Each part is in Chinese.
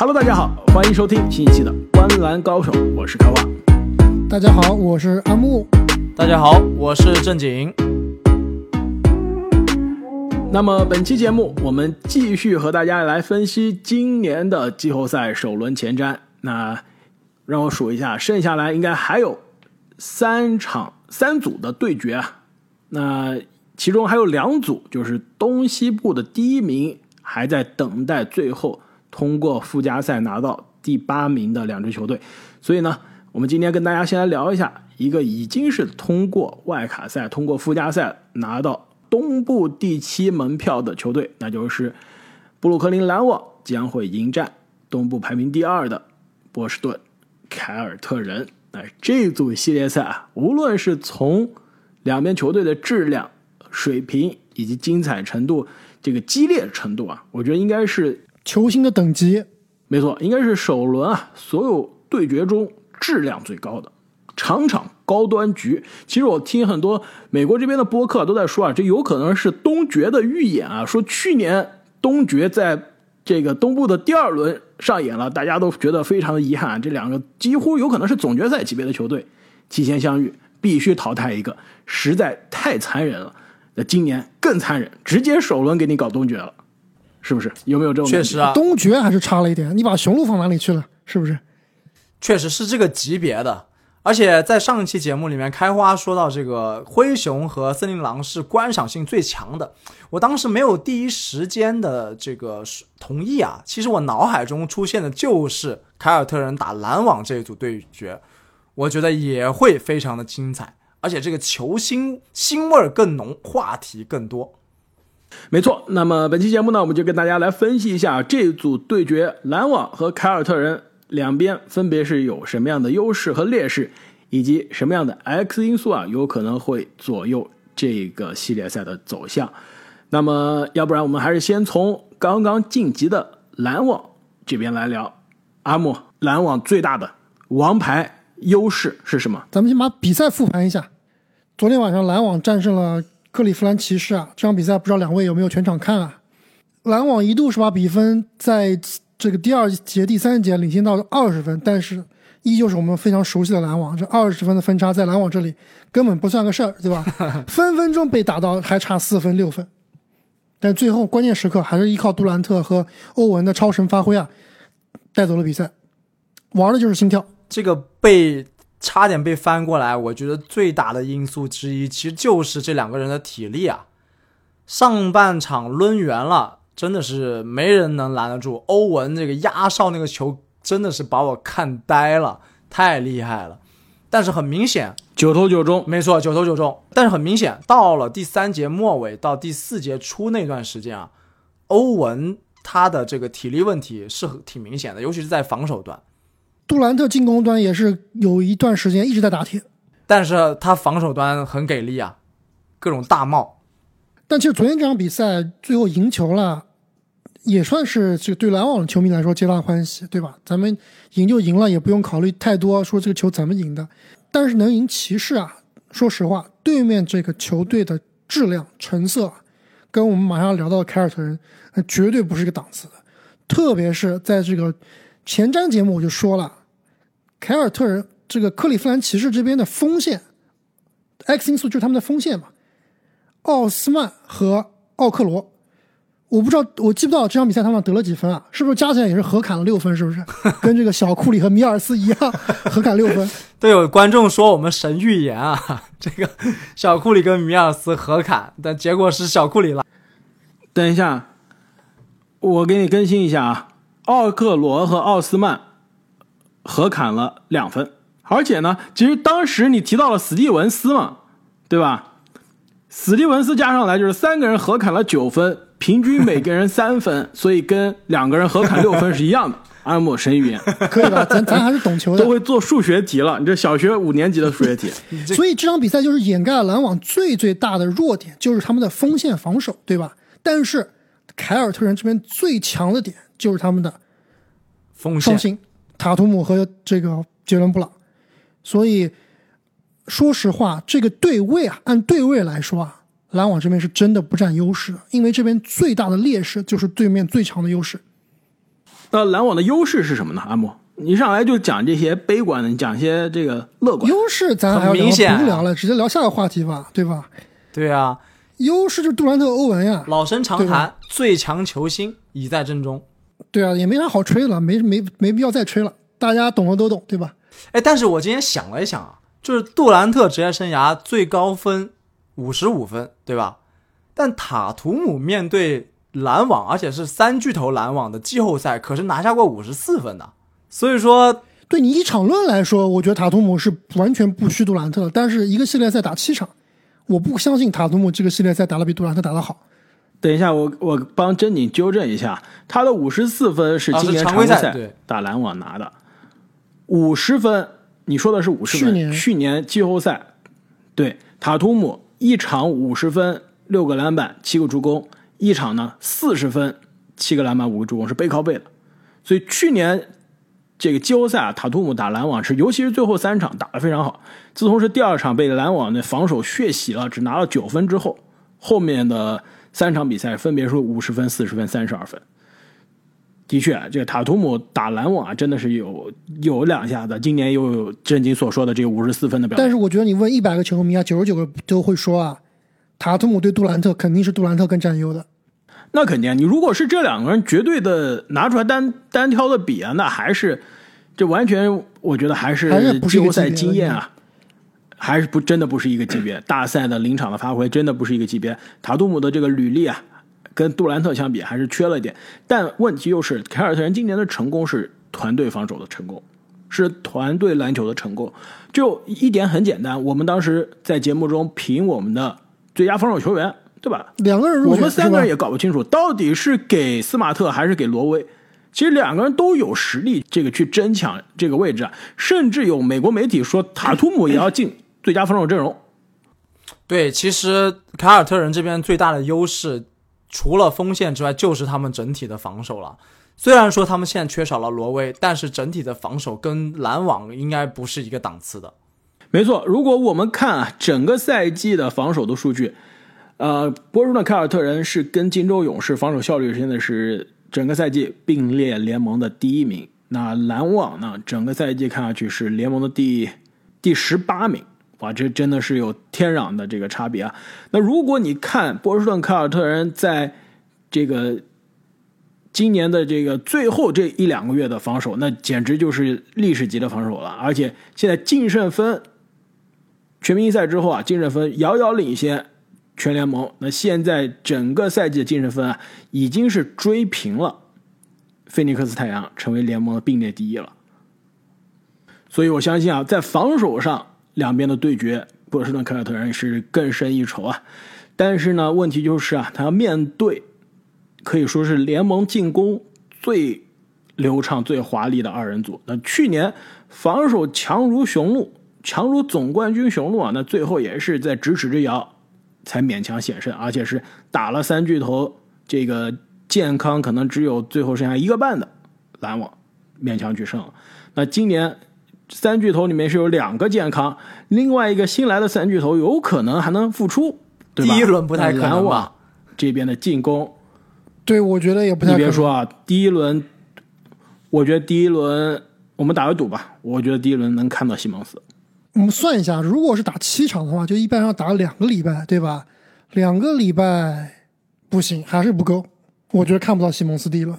Hello，大家好，欢迎收听新一期的《观篮高手》，我是开花。大家好，我是阿木。大家好，我是正经。那么本期节目，我们继续和大家来分析今年的季后赛首轮前瞻。那让我数一下，剩下来应该还有三场三组的对决啊。那其中还有两组，就是东西部的第一名还在等待最后通过附加赛拿到第八名的两支球队。所以呢，我们今天跟大家先来聊一下一个已经是通过外卡赛、通过附加赛拿到。东部第七门票的球队，那就是布鲁克林篮网将会迎战东部排名第二的波士顿凯尔特人。那这组系列赛啊，无论是从两边球队的质量、水平以及精彩程度，这个激烈程度啊，我觉得应该是球星的等级。没错，应该是首轮啊所有对决中质量最高的。场场高端局，其实我听很多美国这边的播客都在说啊，这有可能是东决的预演啊。说去年东决在这个东部的第二轮上演了，大家都觉得非常的遗憾，这两个几乎有可能是总决赛级别的球队提前相遇，必须淘汰一个，实在太残忍了。那今年更残忍，直接首轮给你搞东决了，是不是？有没有这种？确实啊，东决还是差了一点。你把雄鹿放哪里去了？是不是？确实是这个级别的。而且在上一期节目里面，开花说到这个灰熊和森林狼是观赏性最强的，我当时没有第一时间的这个同意啊。其实我脑海中出现的就是凯尔特人打篮网这一组对决，我觉得也会非常的精彩，而且这个球星腥味更浓，话题更多。没错，那么本期节目呢，我们就跟大家来分析一下这组对决，篮网和凯尔特人。两边分别是有什么样的优势和劣势，以及什么样的 X 因素啊，有可能会左右这个系列赛的走向。那么，要不然我们还是先从刚刚晋级的篮网这边来聊。阿木，篮网最大的王牌优势是什么？咱们先把比赛复盘一下。昨天晚上篮网战胜了克利夫兰骑士啊，这场比赛不知道两位有没有全场看啊？篮网一度是把比分在。这个第二节、第三节领先到二十分，但是依旧是我们非常熟悉的篮网。这二十分的分差在篮网这里根本不算个事儿，对吧？分分钟被打到还差四分、六分，但最后关键时刻还是依靠杜兰特和欧文的超神发挥啊，带走了比赛。玩的就是心跳。这个被差点被翻过来，我觉得最大的因素之一其实就是这两个人的体力啊，上半场抡圆了。真的是没人能拦得住欧文这个压哨那个球，真的是把我看呆了，太厉害了。但是很明显，九投九中，没错，九投九中。但是很明显，到了第三节末尾到第四节初那段时间啊，欧文他的这个体力问题是挺明显的，尤其是在防守端。杜兰特进攻端也是有一段时间一直在打铁，但是他防守端很给力啊，各种大帽。但其实昨天这场比赛最后赢球了。也算是这个对篮网的球迷来说皆大欢喜，对吧？咱们赢就赢了，也不用考虑太多，说这个球怎么赢的。但是能赢骑士啊，说实话，对面这个球队的质量、成色，跟我们马上要聊到的凯尔特人，那绝对不是一个档次的。特别是在这个前瞻节目我就说了，凯尔特人这个克利夫兰骑士这边的锋线，X 因素就是他们的锋线嘛，奥斯曼和奥克罗。我不知道，我记不到这场比赛他们得了几分啊？是不是加起来也是合砍了六分？是不是跟这个小库里和米尔斯一样合砍六分？都有观众说我们神预言啊，这个小库里跟米尔斯合砍，但结果是小库里了。等一下，我给你更新一下啊，奥克罗和奥斯曼合砍了两分，而且呢，其实当时你提到了史蒂文斯嘛，对吧？史蒂文斯加上来就是三个人合砍了九分。平均每个人三分，所以跟两个人合砍六分是一样的。阿莫神语言可以吧？咱咱还是懂球的，都会做数学题了。你这小学五年级的数学题。所以这场比赛就是掩盖了篮网最最大的弱点，就是他们的锋线防守，对吧？但是凯尔特人这边最强的点就是他们的锋线，塔图姆和这个杰伦布朗。所以说实话，这个对位啊，按对位来说啊。篮网这边是真的不占优势，因为这边最大的劣势就是对面最强的优势。那篮网的优势是什么呢？阿木，你上来就讲这些悲观的，你讲些这个乐观。优势咱还要明显啊不聊了，直接聊下个话题吧，对吧？对啊，优势就是杜兰特、欧文呀，老生常谈，最强球星已在阵中。对啊，也没啥好吹的了，没没没必要再吹了，大家懂的都懂，对吧？哎，但是我今天想了一想啊，就是杜兰特职业生涯最高分五十五分，对吧？但塔图姆面对篮网，而且是三巨头篮网的季后赛，可是拿下过五十四分的。所以说，对你一场论来说，我觉得塔图姆是完全不虚杜兰特的，但是一个系列赛打七场，我不相信塔图姆这个系列赛打得比杜兰特打得好。等一下，我我帮珍妮纠正一下，他的五十四分是今年常规规赛打篮网拿的，五十分，你说的是五十分，去年去年季后赛，对塔图姆一场五十分，六个篮板，七个助攻，一场呢四十分，七个篮板，五个助攻是背靠背的，所以去年这个季后赛啊，塔图姆打篮网是，尤其是最后三场打得非常好。自从是第二场被篮网的防守血洗了，只拿了九分之后，后面的三场比赛分别是五十分、四十分、三十二分。的确，这个塔图姆打篮网啊，真的是有有两下子。今年又有正经所说的这个五十四分的表现。但是我觉得你问一百个球迷啊，九十九个都会说啊，塔图姆对杜兰特肯定是杜兰特更占优的。那肯定，你如果是这两个人绝对的拿出来单单挑的比啊，那还是这完全，我觉得还是季后赛经验啊，还是不真的不是一个级别。大赛的临场的发挥真的不是一个级别。塔图姆的这个履历啊，跟杜兰特相比还是缺了一点。但问题又是凯尔特人今年的成功是团队防守的成功，是团队篮球的成功。就一点很简单，我们当时在节目中评我们的最佳防守球员，对吧？两个人入选我们三个人也搞不清楚，到底是给斯马特还是给罗威。其实两个人都有实力，这个去争抢这个位置啊，甚至有美国媒体说塔图姆也要进最佳防守阵容。对，其实凯尔特人这边最大的优势，除了锋线之外，就是他们整体的防守了。虽然说他们现在缺少了罗威，但是整体的防守跟篮网应该不是一个档次的。没错，如果我们看啊整个赛季的防守的数据，呃，波士顿凯尔特人是跟金州勇士防守效率现在是整个赛季并列联盟的第一名。那篮网呢，整个赛季看下去是联盟的第第十八名。哇，这真的是有天壤的这个差别啊！那如果你看波士顿凯尔特人在这个今年的这个最后这一两个月的防守，那简直就是历史级的防守了。而且现在净胜分全明星赛之后啊，净胜分遥遥领先全联盟。那现在整个赛季的净胜分啊，已经是追平了菲尼克斯太阳，成为联盟的并列第一了。所以我相信啊，在防守上两边的对决，波士顿凯尔特人是更胜一筹啊。但是呢，问题就是啊，他要面对可以说是联盟进攻最流畅、最华丽的二人组。那去年防守强如雄鹿，强如总冠军雄鹿啊，那最后也是在咫尺之遥才勉强险胜，而且是打了三巨头，这个健康可能只有最后剩下一个半的篮网勉强取胜。那今年三巨头里面是有两个健康，另外一个新来的三巨头有可能还能复出，对吧？第一轮不太可能吧这边的进攻对，我觉得也不太你可能。别说啊，第一轮，我觉得第一轮我们打个赌吧，我觉得第一轮能看到西蒙斯。我们算一下，如果是打七场的话，就一般要打两个礼拜，对吧？两个礼拜不行，还是不够。我觉得看不到西蒙斯第一轮。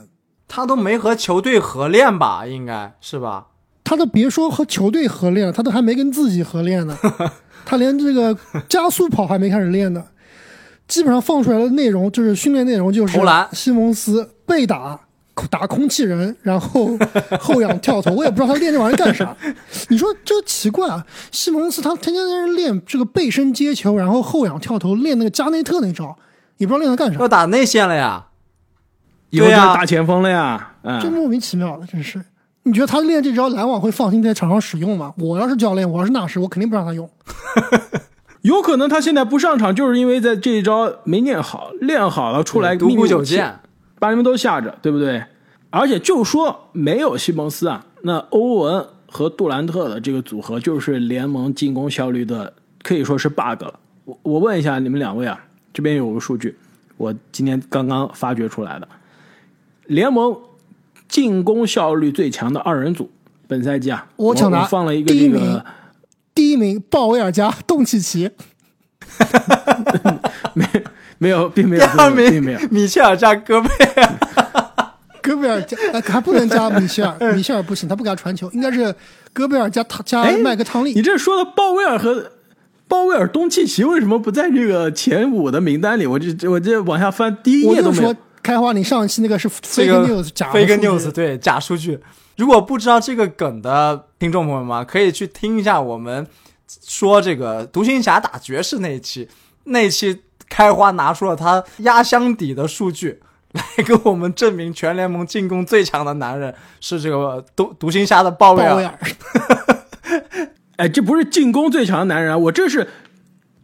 他都没和球队合练吧？应该是吧？他都别说和球队合练了，他都还没跟自己合练呢。他连这个加速跑还没开始练呢。基本上放出来的内容就是训练内容，就是投篮西蒙斯被打打空气人，然后后仰跳投。我也不知道他练这玩意儿干啥。你说这奇怪啊？西蒙斯他天天在那练这个背身接球，然后后仰跳投，练那个加内特那招，也不知道练他干啥要，打内线了呀？以后就是对啊大前锋了呀，嗯，这莫名其妙的，真是。你觉得他练这招篮网会放心在场上使用吗？我要是教练，我要是纳什，我肯定不让他用。有可能他现在不上场，就是因为在这一招没练好，练好了出来独孤九剑，把你们都吓着，对不对？而且就说没有西蒙斯啊，那欧文和杜兰特的这个组合就是联盟进攻效率的可以说是 bug 了。我我问一下你们两位啊，这边有个数据，我今天刚刚发掘出来的，联盟进攻效率最强的二人组。本赛季啊，我我抢答放了一个第一名这个第一名鲍威尔加东契奇，没没有，并没有第二名并没有。米切尔加戈贝尔，戈贝尔加呃还不能加米歇尔，米歇尔不行，他不给他传球，应该是戈贝尔加汤加哎麦克汤利你。这说的鲍威尔和鲍威尔、东契奇为什么不在这个前五的名单里？我这我这往下翻，第一我就说页都没有。开花，你上一期那个是这 fake news 假的 fake news 对假数据。如果不知道这个梗的听众朋友们，可以去听一下我们说这个独行侠打爵士那一期，那一期开花拿出了他压箱底的数据。来跟我们证明全联盟进攻最强的男人是这个独独行侠的鲍威尔。哎，这不是进攻最强的男人啊，我这是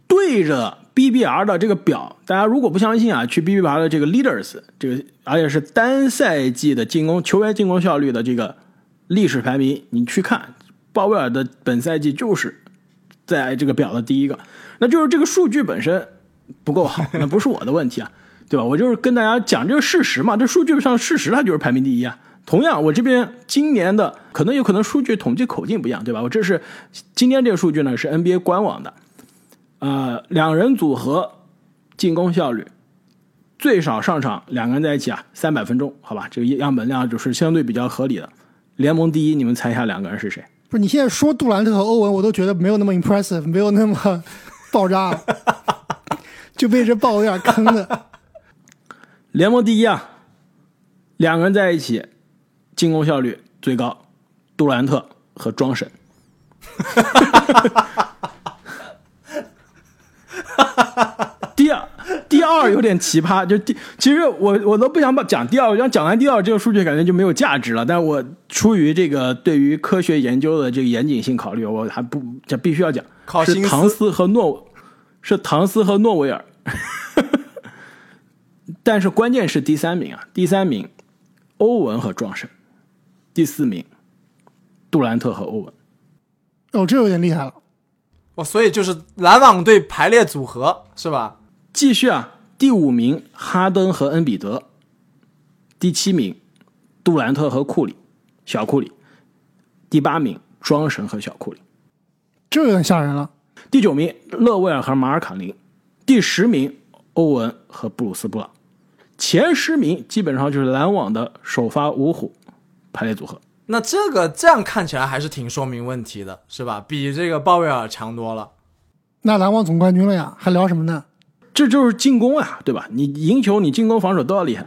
对着 BBR 的这个表。大家如果不相信啊，去 BBR 的这个 Leaders 这个，而且是单赛季的进攻球员进攻效率的这个历史排名，你去看鲍威尔的本赛季就是在这个表的第一个，那就是这个数据本身不够好，那不是我的问题啊，对吧？我就是跟大家讲这个事实嘛，这数据上事实它就是排名第一啊。同样，我这边今年的可能有可能数据统计口径不一样，对吧？我这是今天这个数据呢是 NBA 官网的，呃，两人组合进攻效率最少上场两个人在一起啊三百分钟，好吧？这个样本量就是相对比较合理的。联盟第一，你们猜一下两个人是谁？不是你现在说杜兰特和欧文，我都觉得没有那么 impressive，没有那么 爆炸了，就被这爆有点坑的。联盟第一啊，两个人在一起，进攻效率最高，杜兰特和庄神。第二，第二有点奇葩，就第其实我我都不想把讲第二，我想讲完第二这个数据感觉就没有价值了。但我出于这个对于科学研究的这个严谨性考虑，我还不这必须要讲，考是唐斯和诺，是唐斯和诺维尔。但是关键是第三名啊，第三名欧文和壮神，第四名杜兰特和欧文。哦，这有点厉害了。哦，所以就是篮网队排列组合是吧？继续啊，第五名哈登和恩比德，第七名杜兰特和库里，小库里，第八名庄神和小库里，这有点吓人了。第九名勒维尔和马尔卡宁，第十名欧文和布鲁斯布朗，前十名基本上就是篮网的首发五虎排列组合。那这个这样看起来还是挺说明问题的，是吧？比这个鲍威尔强多了。那篮网总冠军了呀，还聊什么呢？这就是进攻啊，对吧？你赢球，你进攻防守都要厉害。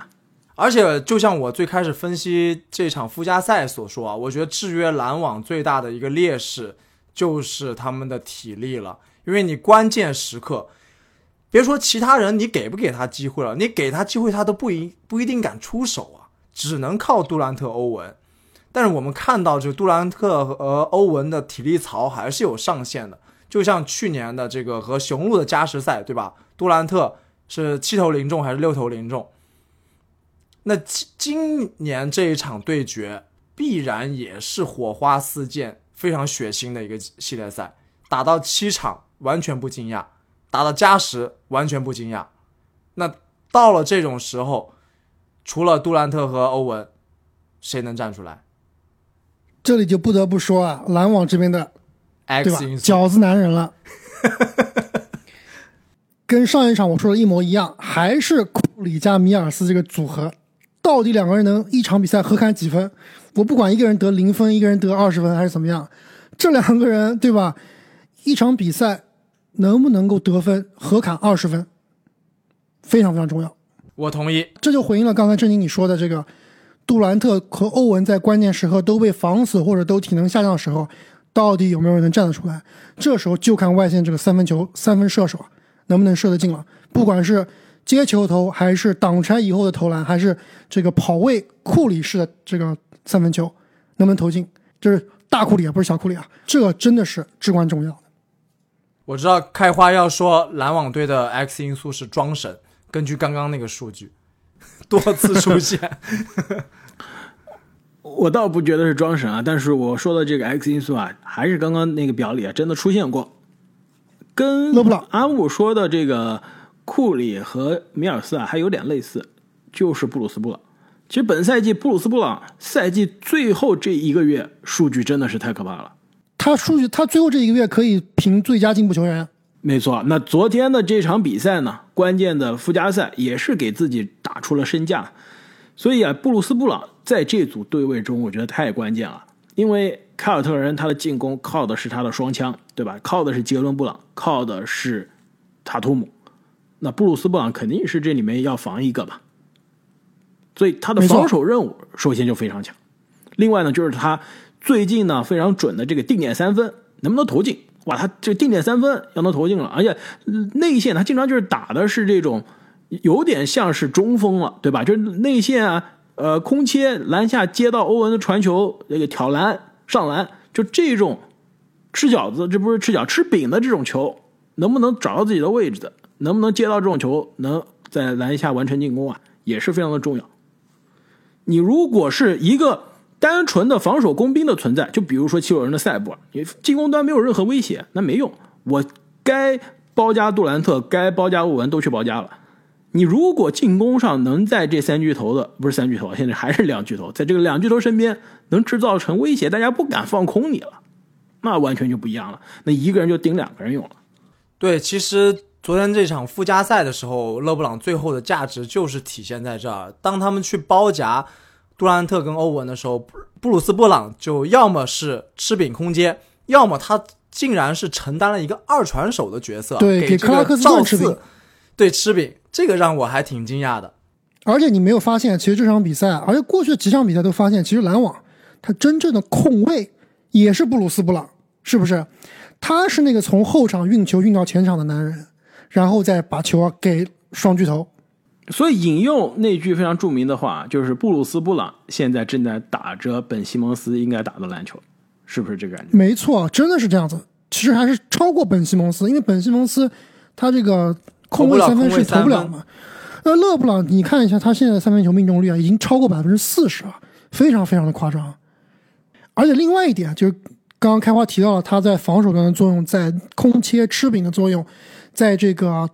而且，就像我最开始分析这场附加赛所说啊，我觉得制约篮网最大的一个劣势就是他们的体力了。因为你关键时刻，别说其他人，你给不给他机会了，你给他机会，他都不一不一定敢出手啊，只能靠杜兰特、欧文。但是我们看到，这个杜兰特和欧文的体力槽还是有上限的。就像去年的这个和雄鹿的加时赛，对吧？杜兰特是七投零中还是六投零中？那今今年这一场对决必然也是火花四溅、非常血腥的一个系列赛。打到七场完全不惊讶，打到加时完全不惊讶。那到了这种时候，除了杜兰特和欧文，谁能站出来这里就不得不说啊，篮网这边的对吧饺子男人了，跟上一场我说的一模一样，还是库里加米尔斯这个组合，到底两个人能一场比赛合砍几分？我不管一个人得零分，一个人得二十分还是怎么样，这两个人对吧？一场比赛能不能够得分合砍二十分，非常非常重要。我同意。这就回应了刚才正经你说的这个，杜兰特和欧文在关键时刻都被防死或者都体能下降的时候，到底有没有人能站得出来？这时候就看外线这个三分球三分射手能不能射得进了。不管是接球投，还是挡拆以后的投篮，还是这个跑位库里式的这个三分球，能不能投进？就是大库里啊，不是小库里啊，这真的是至关重要的。我知道开花要说篮网队的 X 因素是装神，根据刚刚那个数据，多次出现。我倒不觉得是装神啊，但是我说的这个 X 因素啊，还是刚刚那个表里啊真的出现过。跟勒布朗阿姆说的这个库里和米尔斯啊还有点类似，就是布鲁斯布朗。其实本赛季布鲁斯布朗赛季最后这一个月数据真的是太可怕了。他数据，他最后这一个月可以评最佳进步球员。没错，那昨天的这场比赛呢，关键的附加赛也是给自己打出了身价。所以啊，布鲁斯布朗在这组对位中，我觉得太关键了。因为凯尔特人他的进攻靠的是他的双枪，对吧？靠的是杰伦布朗，靠的是塔图姆。那布鲁斯布朗肯定是这里面要防一个吧。所以他的防守任务首先就非常强，另外呢，就是他最近呢非常准的这个定点三分能不能投进？哇，他这定点三分要能投进了，而且内线他经常就是打的是这种有点像是中锋了，对吧？就是内线啊，呃，空切篮下接到欧文的传球，那个挑篮上篮，就这种吃饺子，这不是吃饺吃饼的这种球，能不能找到自己的位置的？能不能接到这种球，能在篮下完成进攻啊，也是非常的重要。你如果是一个单纯的防守工兵的存在，就比如说七六人的赛博，你进攻端没有任何威胁，那没用。我该包夹杜兰特，该包夹欧文都去包夹了。你如果进攻上能在这三巨头的不是三巨头，现在还是两巨头，在这个两巨头身边能制造成威胁，大家不敢放空你了，那完全就不一样了。那一个人就顶两个人用了。对，其实。昨天这场附加赛的时候，勒布朗最后的价值就是体现在这儿。当他们去包夹杜兰特跟欧文的时候，布鲁斯布朗就要么是吃饼空间，要么他竟然是承担了一个二传手的角色，对，给克拉克斯吃饼，对吃饼，这个让我还挺惊讶的。而且你没有发现，其实这场比赛，而且过去的几场比赛都发现，其实篮网他真正的控卫也是布鲁斯布朗，是不是？他是那个从后场运球运到前场的男人。然后再把球给双巨头，所以引用那句非常著名的话，就是布鲁斯布朗现在正在打着本西蒙斯应该打的篮球，是不是这个感觉？没错，真的是这样子。其实还是超过本西蒙斯，因为本西蒙斯他这个控卫三分是投不了嘛。那勒布朗，你看一下他现在的三分球命中率啊，已经超过百分之四十了，非常非常的夸张。而且另外一点就是，刚刚开花提到了他在防守端的作用，在空切吃饼的作用。在这个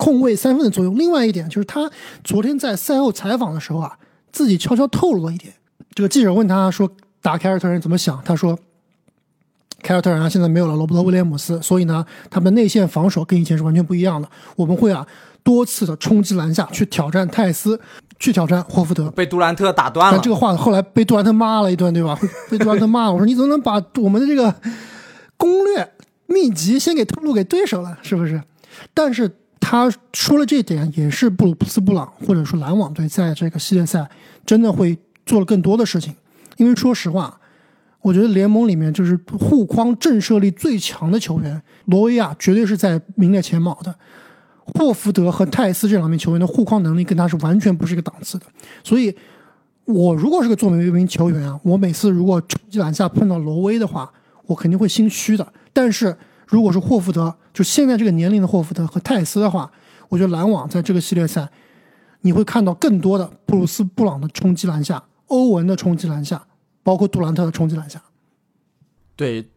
控卫三分的作用，另外一点就是他昨天在赛后采访的时候啊，自己悄悄透露了一点。这个记者问他说：“打凯尔特人怎么想？”他说：“凯尔特人啊，现在没有了罗伯特威廉姆斯，所以呢，他们的内线防守跟以前是完全不一样的。我们会啊多次的冲击篮下去挑战泰斯，去挑战霍福德。”被杜兰特打断了。这个话后来被杜兰特骂了一顿，对吧？被杜兰特骂，我说你怎么能把我们的这个攻略？秘籍先给透露给对手了，是不是？但是他说了这点，也是布鲁斯布朗或者说篮网队在这个系列赛真的会做了更多的事情。因为说实话，我觉得联盟里面就是护框震慑力最强的球员，罗威亚绝对是在名列前茅的。霍福德和泰斯这两名球员的护框能力跟他是完全不是一个档次的。所以，我如果是个做为一名球员啊，我每次如果冲击篮下碰到罗威的话，我肯定会心虚的。但是，如果是霍福德，就现在这个年龄的霍福德和泰斯的话，我觉得篮网在这个系列赛，你会看到更多的布鲁斯布朗的冲击篮下，欧文的冲击篮下，包括杜兰特的冲击篮下。对，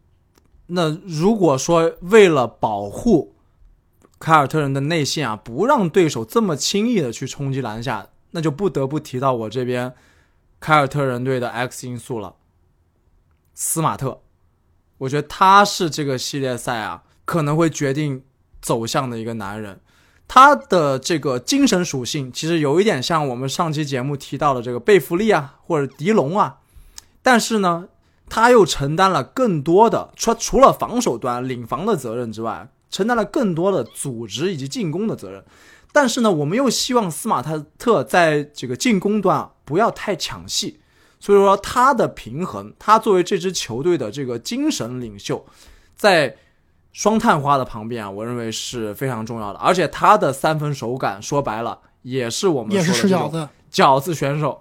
那如果说为了保护凯尔特人的内线啊，不让对手这么轻易的去冲击篮下，那就不得不提到我这边凯尔特人队的 X 因素了，斯马特。我觉得他是这个系列赛啊可能会决定走向的一个男人，他的这个精神属性其实有一点像我们上期节目提到的这个贝弗利啊或者迪龙啊，但是呢，他又承担了更多的除除了防守端领防的责任之外，承担了更多的组织以及进攻的责任。但是呢，我们又希望斯马特特在这个进攻端啊不要太抢戏。所以说他的平衡，他作为这支球队的这个精神领袖，在双探花的旁边啊，我认为是非常重要的。而且他的三分手感，说白了也是我们也是吃饺子饺子选手。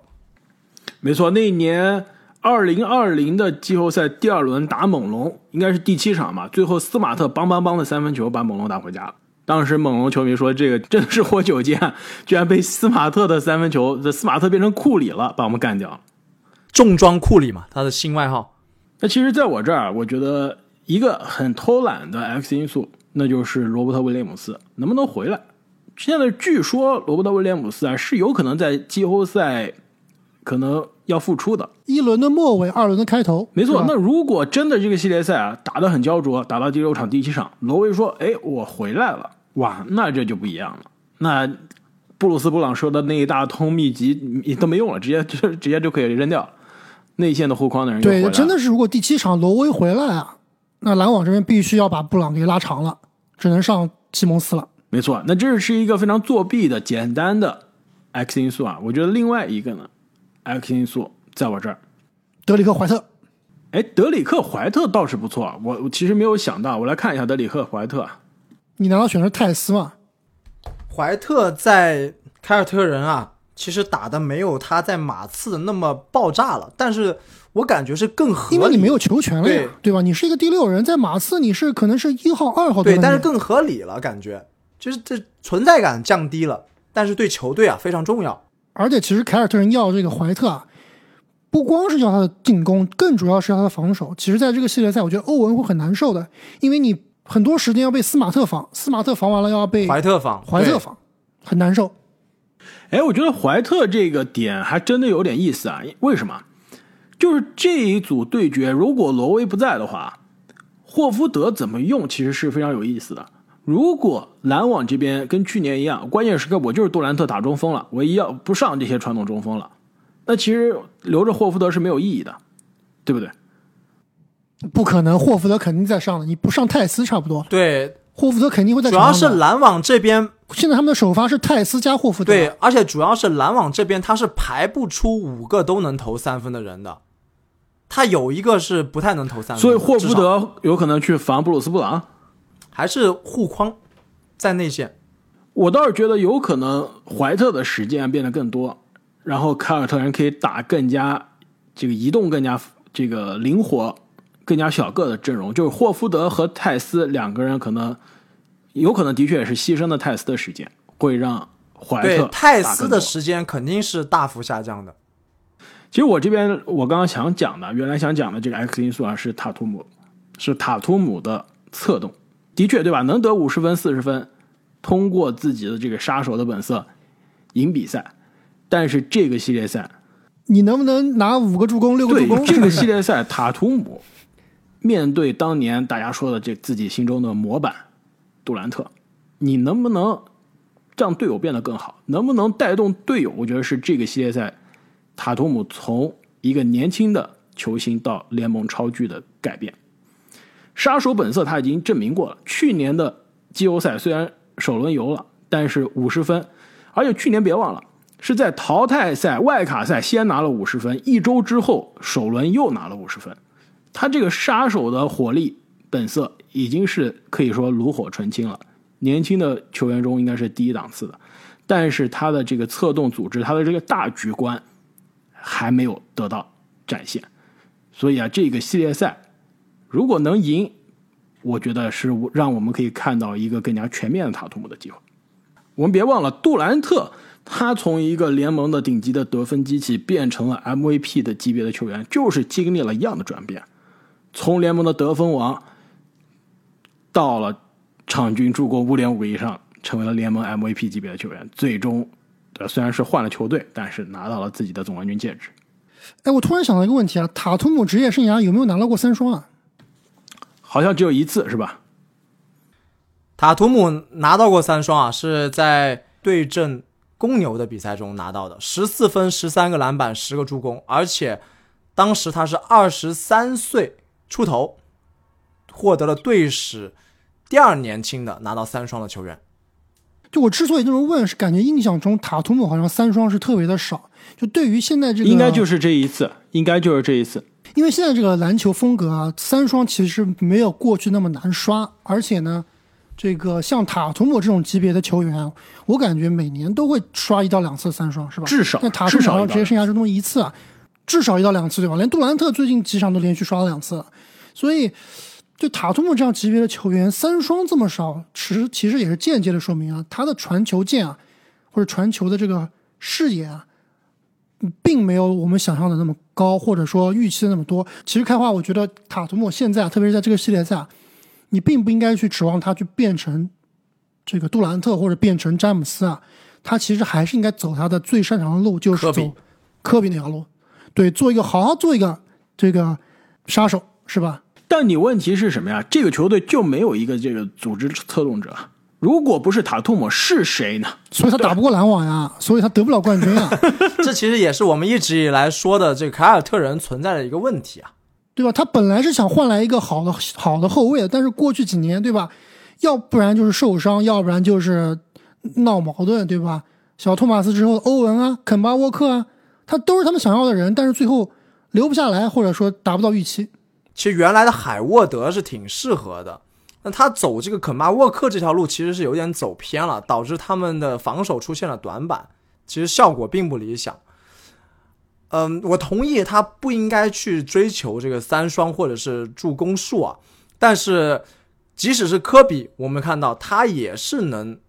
没错，那一年二零二零的季后赛第二轮打猛龙，应该是第七场吧。最后斯马特邦邦邦的三分球把猛龙打回家了。当时猛龙球迷说：“这个真的是活久见，居然被斯马特的三分球，这斯马特变成库里了，把我们干掉了。”重装库里嘛，他的新外号。那其实，在我这儿，我觉得一个很偷懒的 X 因素，那就是罗伯特威廉姆斯能不能回来。现在据说罗伯特威廉姆斯啊是有可能在季后赛可能要复出的。一轮的末尾，二轮的开头，没错，那如果真的这个系列赛啊打得很焦灼，打到第六场、第七场，罗威说：“哎，我回来了。”哇，那这就不一样了。那布鲁斯布朗说的那一大通秘籍你都没用了，直接就直接就可以扔掉了。内线的护框的人对，了真的是如果第七场罗威回来啊，那篮网这边必须要把布朗给拉长了，只能上西蒙斯了。没错，那这是一个非常作弊的简单的 X 因素啊。我觉得另外一个呢，X 因素在我这儿，德里克怀特，哎，德里克怀特倒是不错啊。我我其实没有想到，我来看一下德里克怀特啊。你难道选的是泰斯吗？怀特在凯尔特人啊，其实打的没有他在马刺的那么爆炸了，但是我感觉是更合理，因为你没有球权了呀，对对吧？你是一个第六人，在马刺你是可能是一号、二号对，能但是更合理了，感觉就是这存在感降低了，但是对球队啊非常重要。而且其实凯尔特人要这个怀特啊，不光是要他的进攻，更主要是要他的防守。其实，在这个系列赛，我觉得欧文会很难受的，因为你很多时间要被斯马特防，斯马特防完了要被怀特防，怀特防，很难受。哎，我觉得怀特这个点还真的有点意思啊。为什么？就是这一组对决，如果罗威不在的话，霍福德怎么用其实是非常有意思的。如果篮网这边跟去年一样，关键时刻我就是杜兰特打中锋了，我一要不上这些传统中锋了，那其实留着霍福德是没有意义的，对不对？不可能，霍福德肯定在上的，你不上泰斯差不多，对，霍福德肯定会在主要是。篮网这边现在他们的首发是泰斯加霍福德，对，而且主要是篮网这边他是排不出五个都能投三分的人的，他有一个是不太能投三分，所以霍福德有可能去防布鲁斯布朗。还是护框在内线。我倒是觉得有可能怀特的时间变得更多，然后凯尔特人可以打更加这个移动更加这个灵活、更加小个的阵容。就是霍福德和泰斯两个人可能有可能的确也是牺牲了泰斯的时间，会让怀对特泰斯的时间肯定是大幅下降的。其实我这边我刚刚想讲的，原来想讲的这个 X 因素啊，是塔图姆，是塔图姆的策动，的确对吧？能得五十分、四十分，通过自己的这个杀手的本色赢比赛。但是这个系列赛，你能不能拿五个助攻、六个助攻？这个系列赛，塔图姆面对当年大家说的这自己心中的模板杜兰特，你能不能让队友变得更好？能不能带动队友？我觉得是这个系列赛塔图姆从一个年轻的球星到联盟超巨的改变。杀手本色他已经证明过了。去年的季后赛虽然首轮游了，但是五十分，而且去年别忘了是在淘汰赛外卡赛先拿了五十分，一周之后首轮又拿了五十分。他这个杀手的火力本色已经是可以说炉火纯青了，年轻的球员中应该是第一档次的。但是他的这个策动组织，他的这个大局观还没有得到展现。所以啊，这个系列赛如果能赢，我觉得是让我们可以看到一个更加全面的塔图姆的机会。我们别忘了，杜兰特他从一个联盟的顶级的得分机器变成了 MVP 的级别的球员，就是经历了一样的转变，从联盟的得分王到了场均助攻五点五个以上，成为了联盟 MVP 级别的球员。最终，呃，虽然是换了球队，但是拿到了自己的总冠军戒指。哎，我突然想到一个问题啊，塔图姆职业生涯有没有拿到过三双啊？好像只有一次，是吧？塔图姆拿到过三双啊，是在对阵公牛的比赛中拿到的，十四分、十三个篮板、十个助攻，而且当时他是二十三岁出头，获得了队史第二年轻的拿到三双的球员。就我之所以这么问，是感觉印象中塔图姆好像三双是特别的少。就对于现在这个，应该就是这一次，应该就是这一次。因为现在这个篮球风格啊，三双其实没有过去那么难刷，而且呢，这个像塔图姆这种级别的球员，我感觉每年都会刷一到两次三双，是吧？至少但塔图姆好像职业生涯么一次啊，至少一到两次，对吧？连杜兰特最近几场都连续刷了两次了，所以就塔图姆这样级别的球员，三双这么少，其实其实也是间接的说明啊，他的传球键啊，或者传球的这个视野啊，并没有我们想象的那么高，或者说预期的那么多。其实开花，我觉得塔图姆现在，啊特别是在这个系列赛啊，你并不应该去指望他去变成这个杜兰特或者变成詹姆斯啊，他其实还是应该走他的最擅长的路，就是走科比那条路，对，做一个好好做一个这个杀手，是吧？但你问题是什么呀？这个球队就没有一个这个组织策动者。如果不是塔图姆，是谁呢？所以他打不过篮网呀，所以他得不了冠军啊，这其实也是我们一直以来说的这个凯尔特人存在的一个问题啊。对吧？他本来是想换来一个好的好的后卫，但是过去几年，对吧？要不然就是受伤，要不然就是闹矛盾，对吧？小托马斯之后，欧文啊，肯巴沃克啊，他都是他们想要的人，但是最后留不下来，或者说达不到预期。其实原来的海沃德是挺适合的，那他走这个肯巴沃克这条路其实是有点走偏了，导致他们的防守出现了短板，其实效果并不理想。嗯，我同意他不应该去追求这个三双或者是助攻数啊，但是即使是科比，我们看到他也是能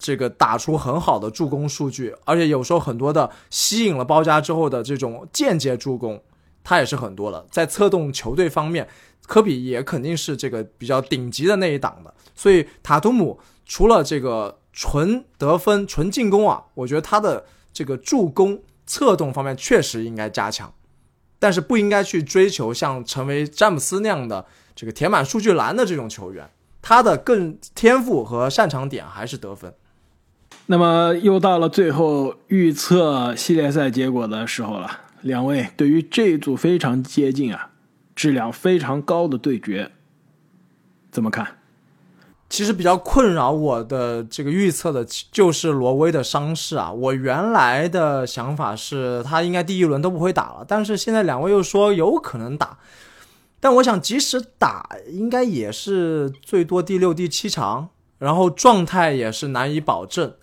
这个打出很好的助攻数据，而且有时候很多的吸引了包夹之后的这种间接助攻，他也是很多的。在策动球队方面，科比也肯定是这个比较顶级的那一档的。所以塔图姆除了这个纯得分、纯进攻啊，我觉得他的这个助攻。策动方面确实应该加强，但是不应该去追求像成为詹姆斯那样的这个填满数据栏的这种球员。他的更天赋和擅长点还是得分。那么又到了最后预测系列赛结果的时候了，两位对于这一组非常接近啊、质量非常高的对决怎么看？其实比较困扰我的这个预测的就是罗威的伤势啊。我原来的想法是他应该第一轮都不会打了，但是现在两位又说有可能打。但我想即使打，应该也是最多第六、第七场，然后状态也是难以保证。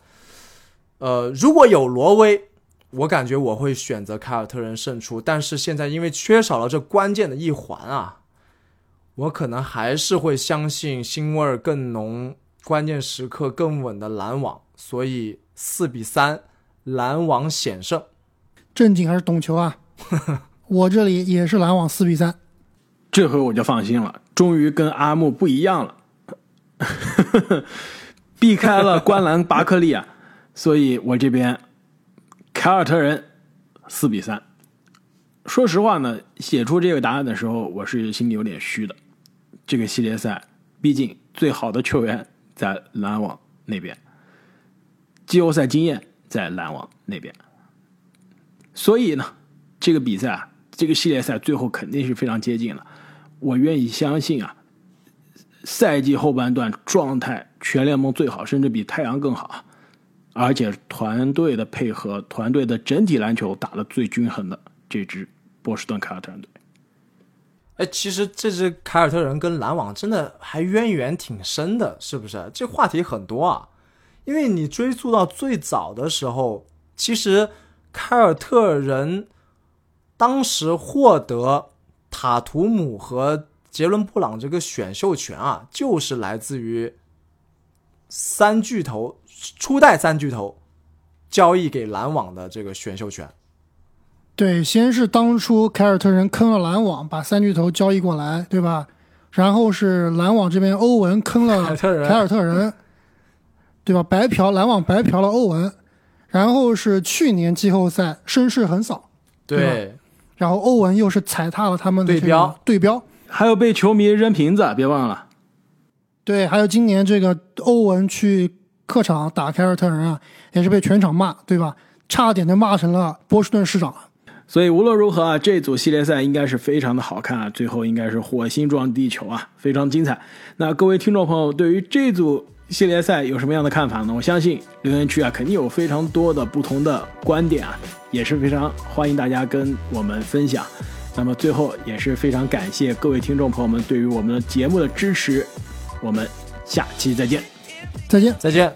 呃，如果有挪威，我感觉我会选择凯尔特人胜出。但是现在因为缺少了这关键的一环啊。我可能还是会相信腥味儿更浓、关键时刻更稳的篮网，所以四比三，篮网险胜。正经还是懂球啊？我这里也是篮网四比三。这回我就放心了，终于跟阿木不一样了，避开了观澜巴克利啊，所以我这边凯尔特人四比三。说实话呢，写出这个答案的时候，我是心里有点虚的。这个系列赛，毕竟最好的球员在篮网那边，季后赛经验在篮网那边，所以呢，这个比赛啊，这个系列赛最后肯定是非常接近了。我愿意相信啊，赛季后半段状态全联盟最好，甚至比太阳更好，而且团队的配合、团队的整体篮球打得最均衡的这支波士顿凯尔特人队。哎，其实这支凯尔特人跟篮网真的还渊源挺深的，是不是？这话题很多啊，因为你追溯到最早的时候，其实凯尔特人当时获得塔图姆和杰伦布朗这个选秀权啊，就是来自于三巨头初代三巨头交易给篮网的这个选秀权。对，先是当初凯尔特人坑了篮网，把三巨头交易过来，对吧？然后是篮网这边欧文坑了凯尔特人，对吧？白嫖篮网白嫖了欧文，然后是去年季后赛声势很扫，对吧？然后欧文又是踩踏了他们的对标，对标，还有被球迷扔瓶子，别忘了。对，还有今年这个欧文去客场打凯尔特人啊，也是被全场骂，对吧？差点就骂成了波士顿市长。所以无论如何啊，这组系列赛应该是非常的好看啊，最后应该是火星撞地球啊，非常精彩。那各位听众朋友，对于这组系列赛有什么样的看法呢？我相信留言区啊，肯定有非常多的不同的观点啊，也是非常欢迎大家跟我们分享。那么最后也是非常感谢各位听众朋友们对于我们的节目的支持，我们下期再见，再见。再见。